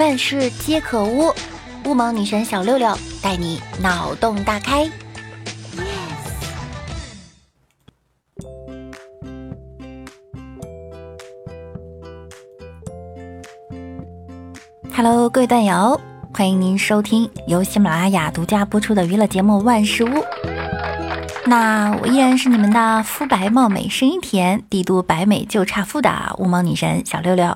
万事皆可污。乌蒙女神小六六带你脑洞大开。Hello，各位段友，欢迎您收听由喜马拉雅独家播出的娱乐节目《万事屋》。那我依然是你们的肤白貌美、声音甜、帝都白美就差富的乌蒙女神小六六。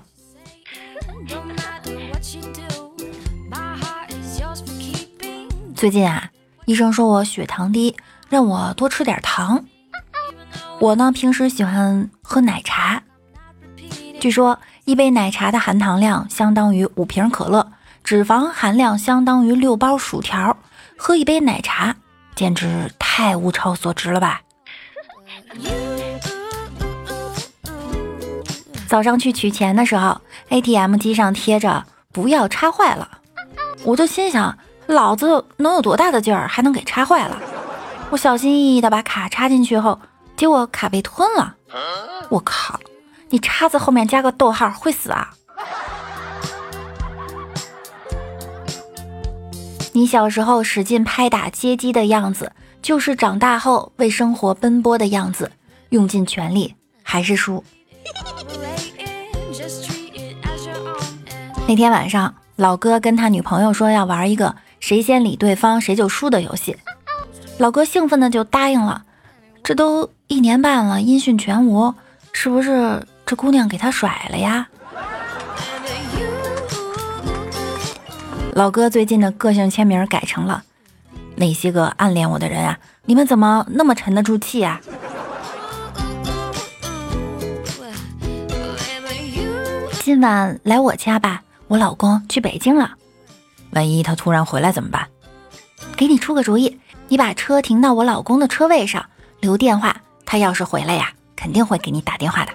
最近啊，医生说我血糖低，让我多吃点糖。我呢，平时喜欢喝奶茶。据说一杯奶茶的含糖量相当于五瓶可乐，脂肪含量相当于六包薯条。喝一杯奶茶，简直太物超所值了吧！早上去取钱的时候，ATM 机上贴着“不要插坏了”，我就心想。老子能有多大的劲儿，还能给插坏了？我小心翼翼的把卡插进去后，结果卡被吞了。我靠！你叉子后面加个逗号会死啊？你小时候使劲拍打街机的样子，就是长大后为生活奔波的样子，用尽全力还是输。那天晚上，老哥跟他女朋友说要玩一个。谁先理对方，谁就输的游戏，老哥兴奋的就答应了。这都一年半了，音讯全无，是不是这姑娘给他甩了呀？老哥最近的个性签名改成了：那些个暗恋我的人啊，你们怎么那么沉得住气啊？今晚来我家吧，我老公去北京了。万一他突然回来怎么办？给你出个主意，你把车停到我老公的车位上，留电话。他要是回来呀，肯定会给你打电话的。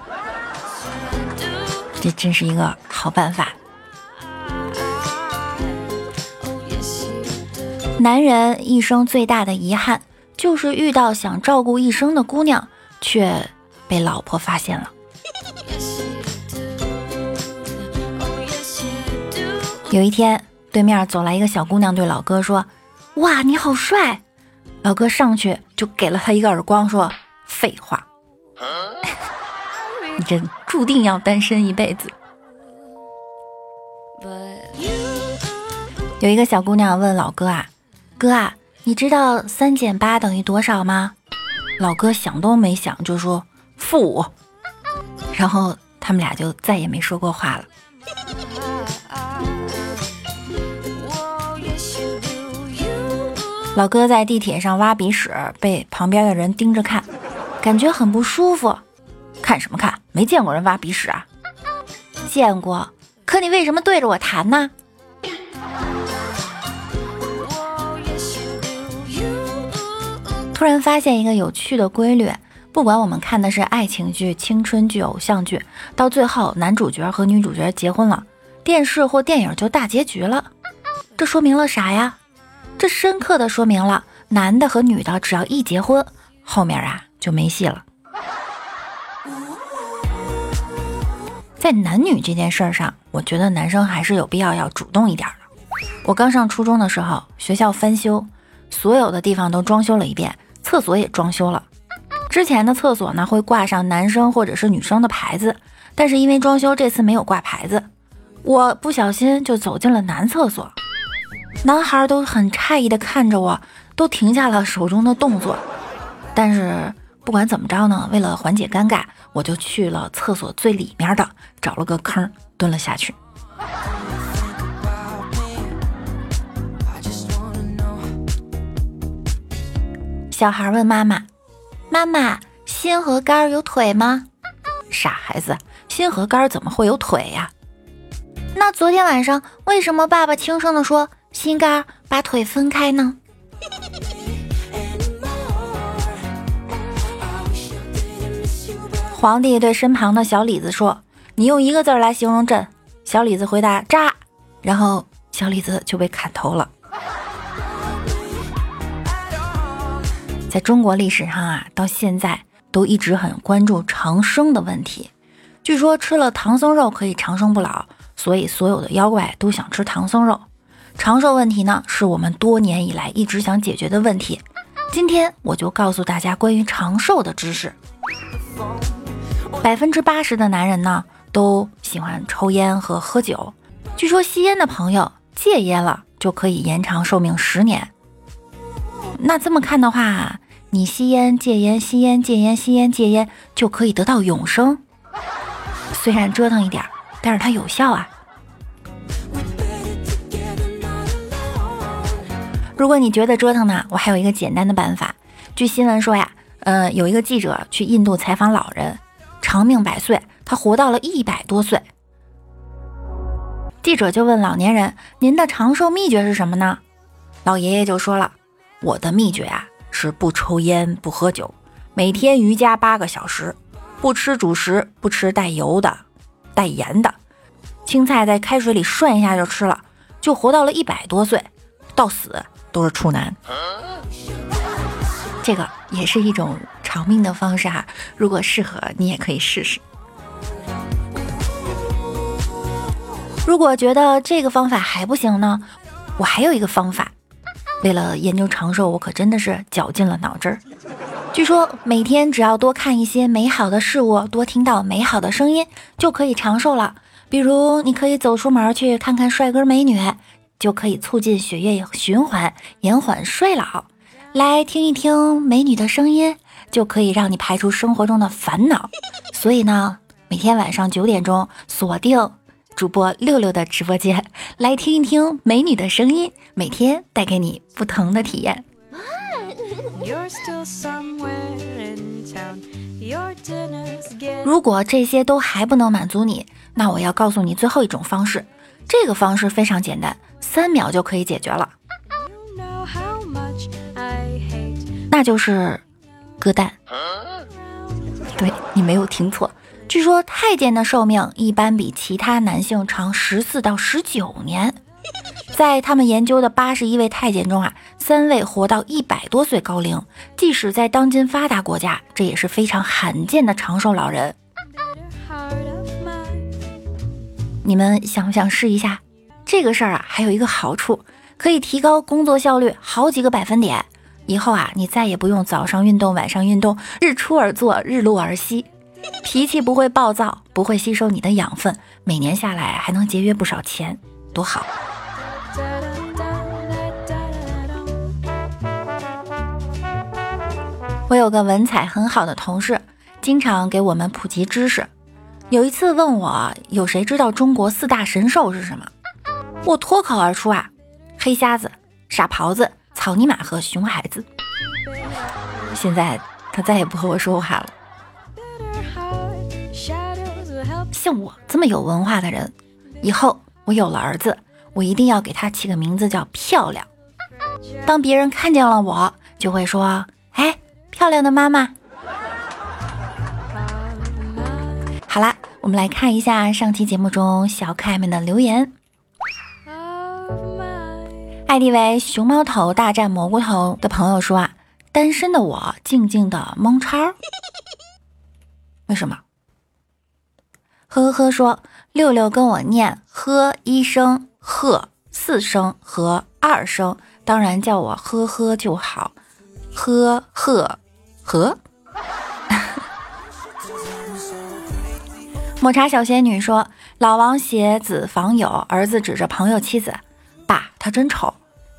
这真是一个好办法。男人一生最大的遗憾，就是遇到想照顾一生的姑娘，却被老婆发现了。有一天。对面走来一个小姑娘，对老哥说：“哇，你好帅！”老哥上去就给了他一个耳光，说：“废话，你这注定要单身一辈子。”有一个小姑娘问老哥啊：“哥啊，你知道三减八等于多少吗？”老哥想都没想就说：“负五。”然后他们俩就再也没说过话了。老哥在地铁上挖鼻屎，被旁边的人盯着看，感觉很不舒服。看什么看？没见过人挖鼻屎啊？见过。可你为什么对着我弹呢？突然发现一个有趣的规律：不管我们看的是爱情剧、青春剧、偶像剧，到最后男主角和女主角结婚了，电视或电影就大结局了。这说明了啥呀？这深刻的说明了，男的和女的只要一结婚，后面啊就没戏了。在男女这件事儿上，我觉得男生还是有必要要主动一点的。我刚上初中的时候，学校翻修，所有的地方都装修了一遍，厕所也装修了。之前的厕所呢会挂上男生或者是女生的牌子，但是因为装修这次没有挂牌子，我不小心就走进了男厕所。男孩都很诧异的看着我，都停下了手中的动作。但是不管怎么着呢，为了缓解尴尬，我就去了厕所最里面的，找了个坑蹲了下去。小孩问妈妈：“妈妈，心和肝有腿吗？”傻孩子，心和肝怎么会有腿呀？那昨天晚上为什么爸爸轻声的说？心肝把腿分开呢。皇帝对身旁的小李子说：“你用一个字来形容朕。”小李子回答：“渣。”然后小李子就被砍头了。在中国历史上啊，到现在都一直很关注长生的问题。据说吃了唐僧肉可以长生不老。所以所有的妖怪都想吃唐僧肉。长寿问题呢，是我们多年以来一直想解决的问题。今天我就告诉大家关于长寿的知识。百分之八十的男人呢，都喜欢抽烟和喝酒。据说吸烟的朋友戒烟了，就可以延长寿命十年。那这么看的话，你吸烟戒烟，吸烟戒烟，吸烟戒烟，就可以得到永生。虽然折腾一点，但是它有效啊。如果你觉得折腾呢，我还有一个简单的办法。据新闻说呀，呃，有一个记者去印度采访老人，长命百岁，他活到了一百多岁。记者就问老年人：“您的长寿秘诀是什么呢？”老爷爷就说了：“我的秘诀啊，是不抽烟，不喝酒，每天瑜伽八个小时，不吃主食，不吃带油的、带盐的，青菜在开水里涮一下就吃了，就活到了一百多岁，到死。”都是处男，这个也是一种长命的方式哈。如果适合，你也可以试试。如果觉得这个方法还不行呢，我还有一个方法。为了研究长寿，我可真的是绞尽了脑汁儿。据说每天只要多看一些美好的事物，多听到美好的声音，就可以长寿了。比如，你可以走出门去看看帅哥美女。就可以促进血液循环，延缓衰老。来听一听美女的声音，就可以让你排除生活中的烦恼。所以呢，每天晚上九点钟锁定主播六六的直播间，来听一听美女的声音，每天带给你不同的体验。如果这些都还不能满足你，那我要告诉你最后一种方式。这个方式非常简单。三秒就可以解决了，那就是割蛋。对你没有听错，据说太监的寿命一般比其他男性长十四到十九年。在他们研究的八十一位太监中啊，三位活到一百多岁高龄，即使在当今发达国家，这也是非常罕见的长寿老人。你们想不想试一下？这个事儿啊，还有一个好处，可以提高工作效率好几个百分点。以后啊，你再也不用早上运动，晚上运动，日出而作，日落而息，脾气不会暴躁，不会吸收你的养分，每年下来还能节约不少钱，多好！我有个文采很好的同事，经常给我们普及知识。有一次问我，有谁知道中国四大神兽是什么？我脱口而出啊，黑瞎子、傻狍子、草泥马和熊孩子。现在他再也不和我说话了。像我这么有文化的人，以后我有了儿子，我一定要给他起个名字叫漂亮。当别人看见了我，就会说：“哎，漂亮的妈妈。”我们来看一下上期节目中小可爱们的留言。艾迪为熊猫头大战蘑菇头的朋友说啊，单身的我静静的蒙叉。为什么？呵呵呵说六六跟我念呵一声呵四声和二声，当然叫我呵呵就好。呵呵呵。抹茶小仙女说，老王携子访友，儿子指着朋友妻子。爸，他真丑！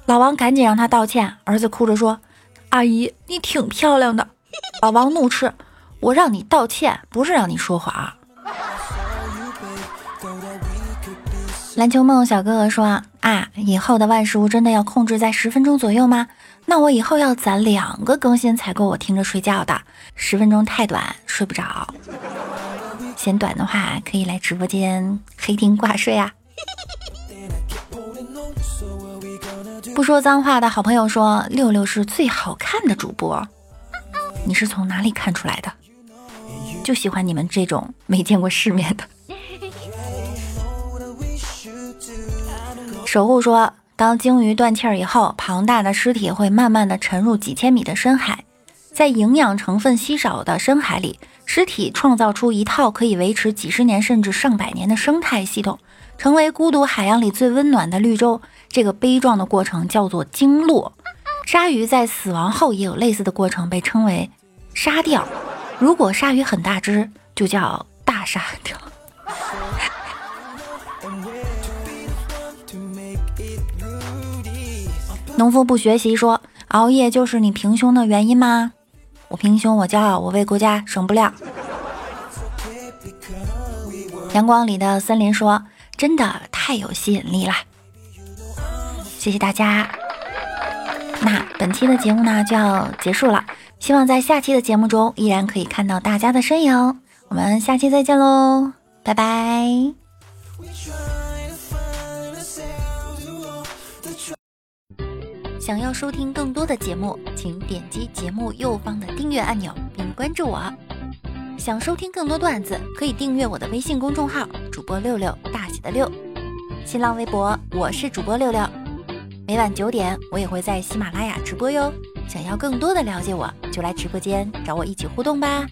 老王赶紧让他道歉。儿子哭着说：“阿姨，你挺漂亮的。”老王怒斥：“我让你道歉，不是让你说谎。”篮球梦小哥哥说：“啊，以后的万事屋真的要控制在十分钟左右吗？那我以后要攒两个更新才够我听着睡觉的。十分钟太短，睡不着。嫌短的话，可以来直播间黑听挂睡啊。”不说脏话的好朋友说：“六六是最好看的主播，你是从哪里看出来的？就喜欢你们这种没见过世面的。”守护说：“当鲸鱼断气儿以后，庞大的尸体会慢慢的沉入几千米的深海，在营养成分稀少的深海里，尸体创造出一套可以维持几十年甚至上百年的生态系统，成为孤独海洋里最温暖的绿洲。这个悲壮的过程叫做鲸落。鲨鱼在死亡后也有类似的过程，被称为鲨钓。如果鲨鱼很大只，就叫大鲨钓。农夫不学习说熬夜就是你平胸的原因吗？我平胸，我骄傲，我为国家省布料。阳光里的森林说真的太有吸引力了，谢谢大家。那本期的节目呢就要结束了，希望在下期的节目中依然可以看到大家的身影。我们下期再见喽，拜拜。想要收听更多的节目，请点击节目右方的订阅按钮并关注我。想收听更多段子，可以订阅我的微信公众号“主播六六大写的六”，新浪微博我是主播六六。每晚九点，我也会在喜马拉雅直播哟。想要更多的了解我，就来直播间找我一起互动吧。